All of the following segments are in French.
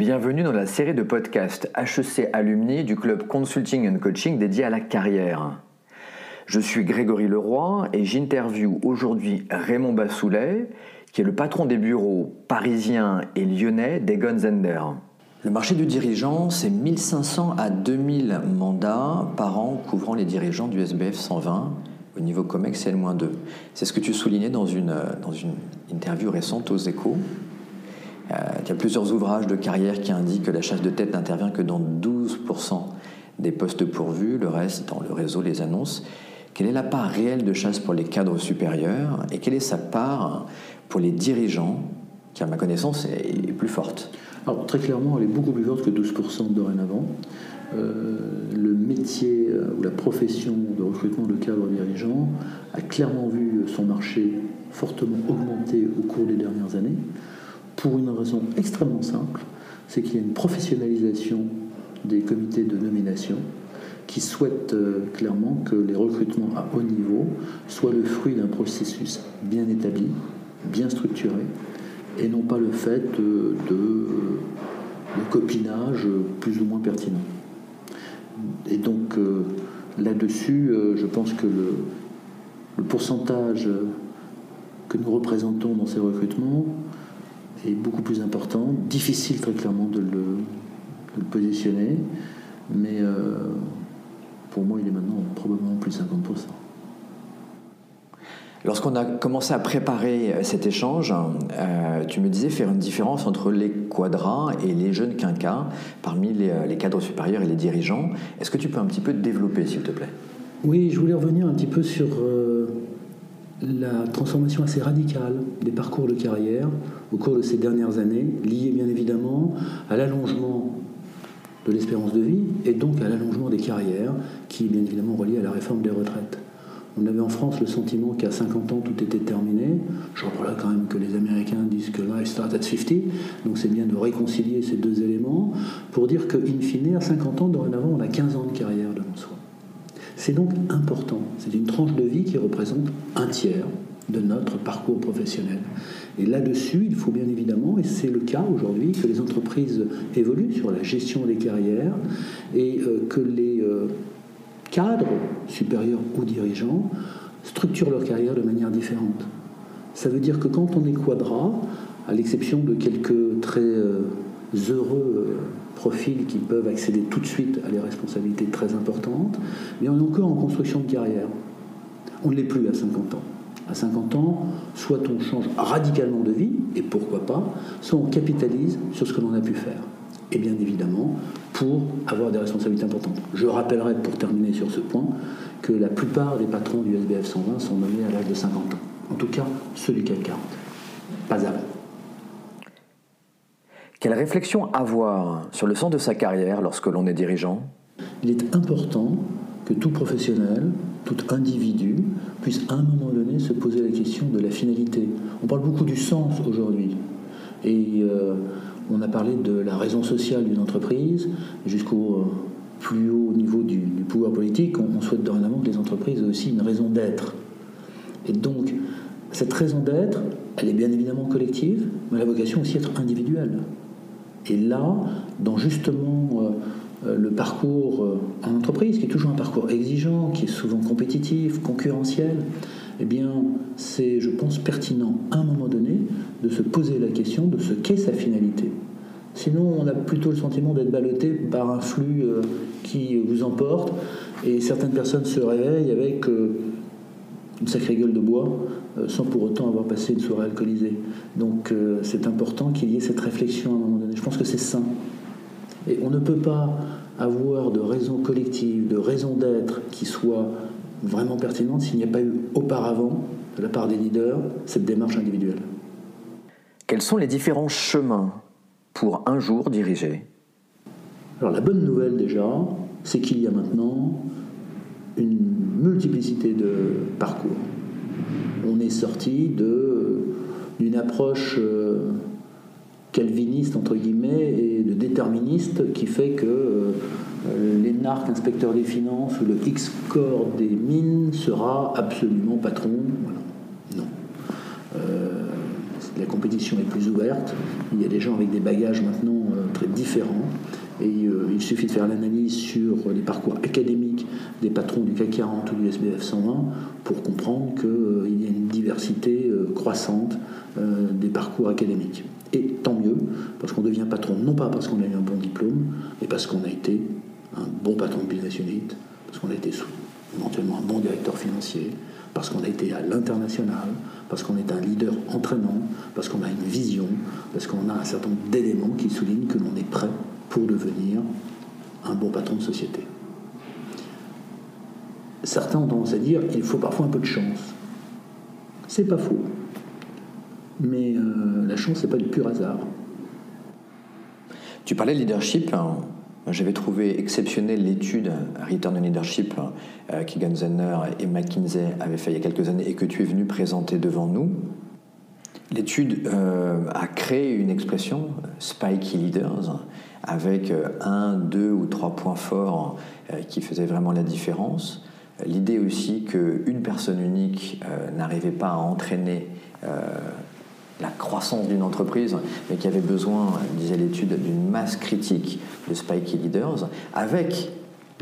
Bienvenue dans la série de podcasts HEC Alumni du club Consulting and Coaching dédié à la carrière. Je suis Grégory Leroy et j'interviewe aujourd'hui Raymond Bassoulet, qui est le patron des bureaux parisiens et lyonnais d'Egon Zender. Le marché du dirigeant, c'est 1500 à 2000 mandats par an couvrant les dirigeants du SBF 120 au niveau COMEX et L-2. C'est ce que tu soulignais dans une, dans une interview récente aux échos. Euh, il y a plusieurs ouvrages de carrière qui indiquent que la chasse de tête n'intervient que dans 12% des postes pourvus, le reste dans le réseau, les annonces. Quelle est la part réelle de chasse pour les cadres supérieurs et quelle est sa part pour les dirigeants, qui à ma connaissance est plus forte? Alors très clairement, elle est beaucoup plus forte que 12% dorénavant. Euh, le métier euh, ou la profession de recrutement de cadres dirigeants a clairement vu son marché fortement augmenter au cours des dernières années pour une raison extrêmement simple, c'est qu'il y a une professionnalisation des comités de nomination qui souhaitent euh, clairement que les recrutements à haut niveau soient le fruit d'un processus bien établi, bien structuré, et non pas le fait de, copinage plus ou moins pertinent. Et donc euh, là-dessus, euh, je pense que le, le pourcentage que nous représentons dans ces recrutements est beaucoup plus important. Difficile très clairement de le, positionner, mais euh, pour moi il est maintenant probablement plus de 50%. Lorsqu'on a commencé à préparer euh, cet échange, euh, tu me disais faire une différence entre les quadras et les jeunes quinquas parmi les, cadres supérieurs et les dirigeants. Est-ce que tu peux un petit peu développer, s'il te plaît? Oui, je voulais revenir un petit peu sur la transformation assez radicale des parcours de carrière au cours de ces dernières années, liée bien évidemment à l'allongement de l'espérance de vie et donc à l'allongement des carrières, qui est bien évidemment relié à la réforme des retraites. On avait en France le sentiment qu'à 50 ans tout était terminé. Je reprends là quand même que les Américains disent que life starts at 50, donc c'est bien de réconcilier ces deux éléments pour dire qu'in fine, à 50 ans, dorénavant, on a 15 ans de carrière devant soi. C'est donc important. C'est une tranche de vie qui représente un tiers de notre parcours professionnel. Et là-dessus, il faut bien évidemment, et c'est le cas aujourd'hui, que les entreprises évoluent sur la gestion des carrières et euh, que les euh, cadres supérieurs ou dirigeants structurent leur carrière de manière différente. Ça veut dire que quand on est quadra, à l'exception de quelques très euh, heureux profils qui peuvent accéder tout de suite à des responsabilités très importantes, mais on est encore en construction de carrière. On ne l'est plus à 50 ans. À 50 ans, soit on change radicalement de vie, et pourquoi pas, soit on capitalise sur ce que l'on a pu faire. Et bien évidemment, pour avoir des responsabilités importantes. Je rappellerai, pour terminer sur ce point, que la plupart des patrons du SBF 120 sont nommés à l'âge de 50 ans. En tout cas, ceux du CAC 40. Pas avant. Quelle réflexion avoir sur le sens de sa carrière lorsque l'on est dirigeant? Il est important que tout professionnel, tout individu puisse à un moment donné se poser la question de la finalité. On parle beaucoup du sens aujourd'hui. Et euh, on a parlé de la raison sociale d'une entreprise jusqu'au euh, plus haut niveau du, pouvoir politique. On, on souhaite dorénavant que les entreprises aient aussi une raison d'être. Et donc, cette raison d'être, elle est bien évidemment collective, mais elle a vocation aussi à être individuelle. Et là, dans justement euh, euh, le parcours euh, en entreprise, qui est toujours un parcours exigeant, qui est souvent compétitif, concurrentiel, eh bien, c'est, je pense, pertinent à un moment donné de se poser la question de ce qu'est sa finalité. Sinon, on a plutôt le sentiment d'être ballotté par un flux qui vous emporte, et certaines personnes se réveillent avec une sacrée gueule de bois, euh, sans pour autant avoir passé une soirée alcoolisée. Donc euh, c'est important qu'il y ait cette réflexion à un moment donné. Je pense que c'est sain. Et on ne peut pas avoir de raison collective, de raison d'être qui soit vraiment pertinente s'il n'y a pas eu auparavant, de la part des leaders, cette démarche individuelle. Quels sont les différents chemins pour un jour diriger? Alors la bonne nouvelle déjà, c'est qu'il y a maintenant une multiplicité de parcours on est sorti d'une approche euh, calviniste, entre guillemets, et de déterministe qui fait que euh, l'énarque inspecteur des finances ou le X-Corps des mines sera absolument patron. Non. Euh, la compétition est plus ouverte, il y a des gens avec des bagages maintenant très différents. Et il suffit de faire l'analyse sur les parcours académiques des patrons du CAC 40 ou du SBF 120 pour comprendre qu'il y a une diversité croissante des parcours académiques. Et tant mieux, parce qu'on devient patron non pas parce qu'on a eu un bon diplôme, mais parce qu'on a été un bon patron de business unit, parce qu'on a été éventuellement un bon directeur financier, parce qu'on a été à l'international, parce qu'on est un leader entraînant, parce qu'on a une vision, parce qu'on a un certain nombre d'éléments qui soulignent que l'on est prêt pour devenir un bon patron de société. Certains ont tendance à dire qu'il faut parfois un peu de chance. C'est pas faux. Mais euh, la chance, c'est pas du pur hasard. Tu parlais de leadership. Hein. J'avais trouvé exceptionnel l'étude Return on Leadership euh, Zenner et McKinsey avaient fait il y a quelques années et que tu es venu présenter devant nous. L'étude euh, a créé une expression, Spiky Leaders, avec euh, un, deux ou trois points forts qui faisaient vraiment la différence. L'idée aussi qu'une personne unique n'arrivait pas à entraîner la croissance d'une entreprise, mais qui avait besoin, disait l'étude, d'une masse critique de spiky leaders, avec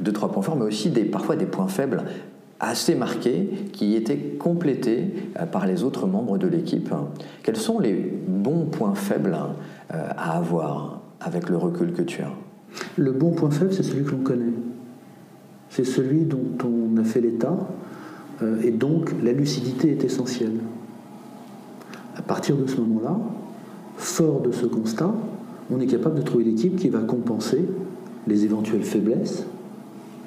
deux, trois points forts, mais aussi des, parfois des points faibles assez marqués qui étaient complétés euh, par les autres membres de l'équipe. Quels sont les bons points faibles euh, à avoir avec le recul que tu as? Le bon point faible, c'est celui que l'on connaît. C'est celui dont on a fait l'état, euh, et donc la lucidité est essentielle. À partir de ce moment-là, fort de ce constat, on est capable de trouver l'équipe qui va compenser les éventuelles faiblesses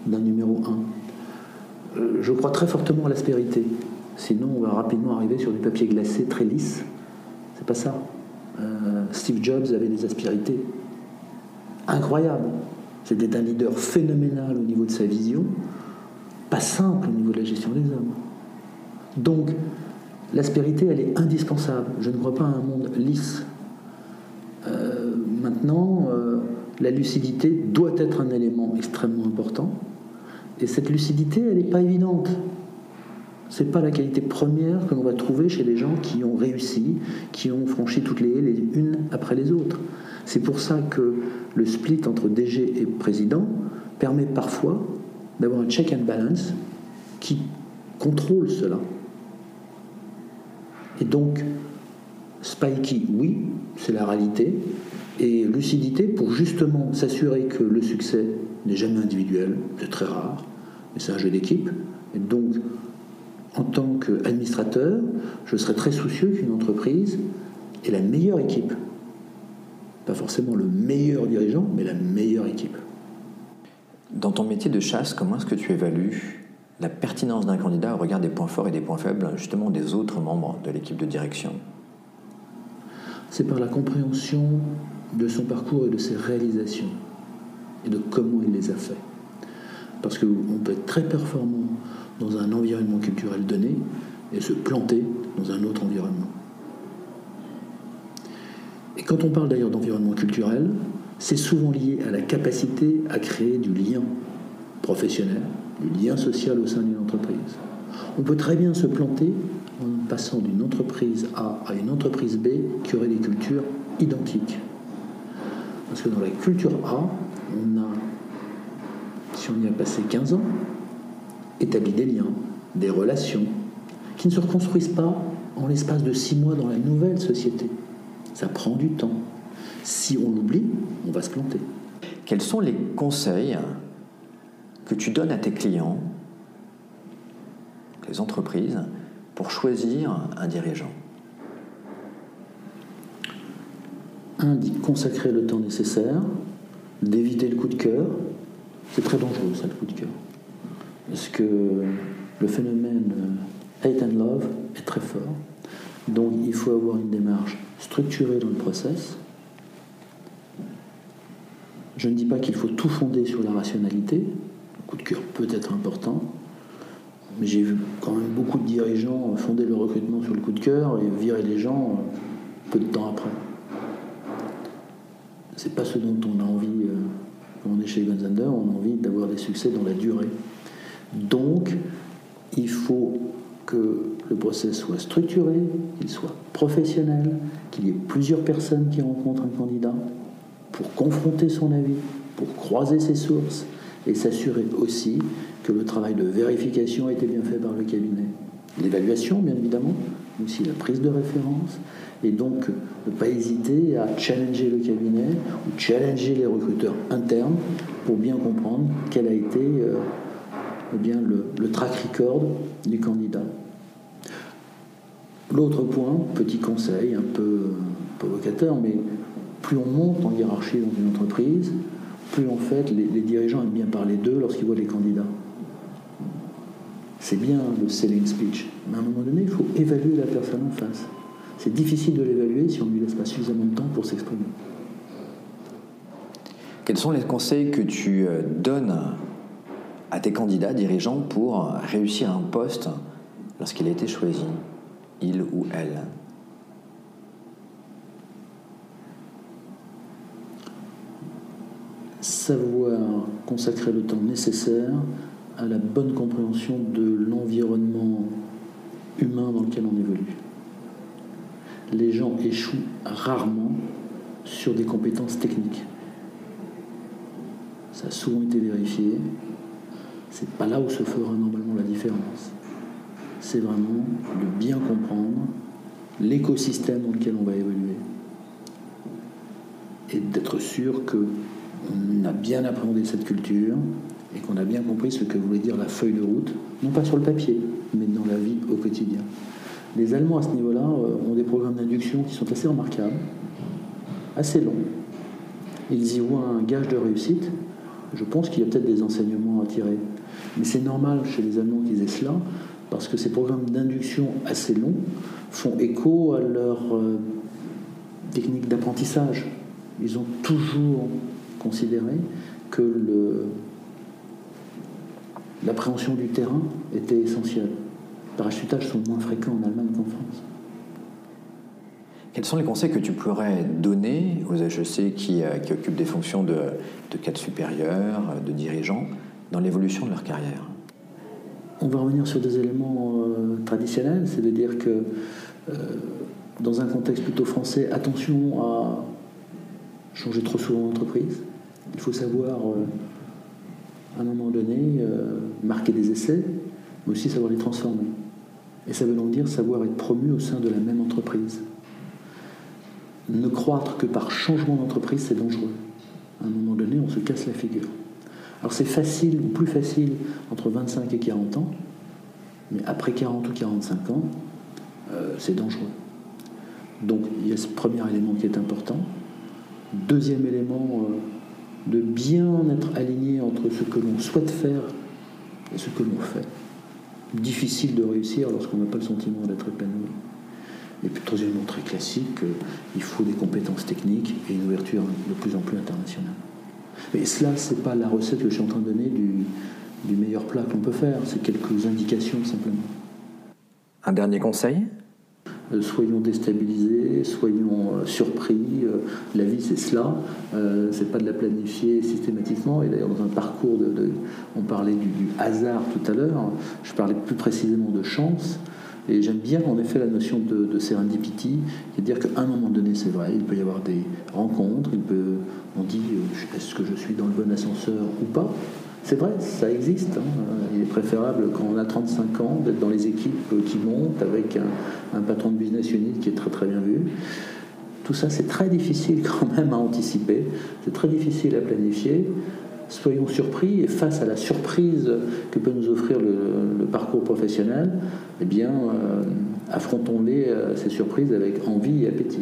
d'un numéro 1. Euh, je crois très fortement à l'aspérité. Sinon, on va rapidement arriver sur du papier glacé très lisse. C'est pas ça. Euh, Steve Jobs avait des aspérités incroyables. C'était un leader phénoménal au niveau de sa vision, pas simple au niveau de la gestion des hommes. Donc, L'aspérité, elle est indispensable. Je ne crois pas à un monde lisse. Euh, maintenant, euh, la lucidité doit être un élément extrêmement important. Et cette lucidité, elle n'est pas évidente. Ce n'est pas la qualité première que l'on va trouver chez les gens qui ont réussi, qui ont franchi toutes les haies les unes après les autres. C'est pour ça que le split entre DG et président permet parfois d'avoir un check and balance qui contrôle cela. Et donc, spiky, oui, c'est la réalité, et lucidité pour justement s'assurer que le succès n'est jamais individuel, c'est très rare, mais c'est un jeu d'équipe. Et donc, en tant qu'administrateur, je serais très soucieux qu'une entreprise ait la meilleure équipe. Pas forcément le meilleur dirigeant, mais la meilleure équipe. Dans ton métier de chasse, comment est-ce que tu évalues la pertinence d'un candidat au regard des points forts et des points faibles justement des autres membres de l'équipe de direction C'est par la compréhension de son parcours et de ses réalisations et de comment il les a fait. Parce qu'on peut être très performant dans un environnement culturel donné et se planter dans un autre environnement. Et quand on parle d'ailleurs d'environnement culturel, c'est souvent lié à la capacité à créer du lien professionnel, du lien social au sein d'une entreprise. On peut très bien se planter en passant d'une entreprise A à une entreprise B qui aurait des cultures identiques. Parce que dans la culture A, on a, si on y a passé 15 ans, établi des liens, des relations, qui ne se reconstruisent pas en l'espace de 6 mois dans la nouvelle société. Ça prend du temps. Si on l'oublie, on va se planter. Quels sont les conseils que tu donnes à tes clients, les entreprises, pour choisir un dirigeant Un consacrer le temps nécessaire, d'éviter le coup de cœur. C'est très dangereux ça, le coup de cœur. Parce que le phénomène hate and love est très fort. Donc il faut avoir une démarche structurée dans le process. Je ne dis pas qu'il faut tout fonder sur la rationalité, coup de cœur peut être important. Mais j'ai vu quand même beaucoup de dirigeants fonder le recrutement sur le coup de cœur et virer les gens euh, peu de temps après. C'est pas ce dont on a envie euh, quand on est chez Gonzander, on a envie d'avoir des succès dans la durée. Donc, il faut que le process soit structuré, qu'il soit professionnel, qu'il y ait plusieurs personnes qui rencontrent un candidat pour confronter son avis, pour croiser ses sources et s'assurer aussi que le travail de vérification a été bien fait par le cabinet. L'évaluation, bien évidemment, mais aussi la prise de référence, et donc ne pas hésiter à challenger le cabinet ou challenger les recruteurs internes pour bien comprendre quel a été euh, eh bien, le, track record du candidat. L'autre point, petit conseil un peu provocateur, mais plus on monte en hiérarchie dans une entreprise, plus en fait les, dirigeants aiment bien parler d'eux lorsqu'ils voient les candidats. C'est bien le selling speech, mais à un moment donné, il faut évaluer la personne en face. C'est difficile de l'évaluer si on ne lui laisse pas suffisamment de temps pour s'exprimer. Quels sont les conseils que tu euh, donnes à tes candidats dirigeants pour réussir un poste lorsqu'il a été choisi, il ou elle? Savoir consacrer le temps nécessaire à la bonne compréhension de l'environnement humain dans lequel on évolue. Les gens échouent rarement sur des compétences techniques. Ça a souvent été vérifié. C'est pas là où se fera normalement la différence. C'est vraiment de bien comprendre l'écosystème dans lequel on va évoluer et d'être sûr qu'on a bien appréhendé cette culture et qu'on a bien compris ce que voulait dire la feuille de route, non pas sur le papier, mais dans la vie au quotidien. Les Allemands à ce niveau-là euh, ont des programmes d'induction qui sont assez remarquables, assez longs. Ils y voient un gage de réussite. Je pense qu'il y a peut-être des enseignements à tirer. Mais c'est normal chez les Allemands qu'ils aient cela, parce que ces programmes d'induction assez longs font écho à leur euh, technique d'apprentissage. Ils ont toujours considéré que le, l'appréhension du terrain était essentielle. Les parachutages sont moins fréquents en Allemagne qu'en France. Quels sont les conseils que tu pourrais donner aux HEC qui, euh, qui occupent des fonctions de, de cadre supérieur, de dirigeants, dans l'évolution de leur carrière? On va revenir sur des éléments euh, traditionnels, c'est de dire que euh, dans un contexte plutôt français, attention à changer trop souvent d'entreprise. Il faut savoir à un moment donné, euh, marquer des essais, mais aussi savoir les transformer. Et ça veut donc dire savoir être promu au sein de la même entreprise. Ne croître que par changement d'entreprise, c'est dangereux. À un moment donné, on se casse la figure. Alors c'est facile, ou plus facile, entre 25 et 40 ans, mais après 40 ou 45 ans, euh, c'est dangereux. Donc il y a ce premier élément qui est important. Deuxième élément, euh, de bien être aligné entre ce que l'on souhaite faire et ce que l'on fait. Difficile de réussir lorsqu'on n'a pas le sentiment d'être épanoui. Et puis troisièmement, très classique, euh, il faut des compétences techniques et une ouverture de plus en plus internationale. Mais cela, ce n'est pas la recette que je suis en train de donner du, meilleur plat qu'on peut faire, c'est quelques indications simplement. Un dernier conseil? Soyons déstabilisés, soyons euh, surpris. Euh, la vie, c'est cela. c'est pas de la planifier systématiquement. Et d'ailleurs, dans un parcours on parlait du, hasard tout à l'heure. Je parlais plus précisément de chance. Et j'aime bien en effet la notion de, de serendipity, qui est dire qu'à un moment donné, c'est vrai, il peut y avoir des rencontres, on dit est-ce que je suis dans le bon ascenseur ou pas? C'est vrai, ça existe. Hein. Il est préférable quand on a 35 ans d'être dans les équipes qui montent avec un, patron de business unit qui est très très bien vu. Tout ça, c'est très difficile quand même à anticiper, c'est très difficile à planifier. Soyons surpris et face à la surprise que peut nous offrir le, parcours professionnel, eh bien, euh, affrontons-les, euh, ces surprises, avec envie et appétit.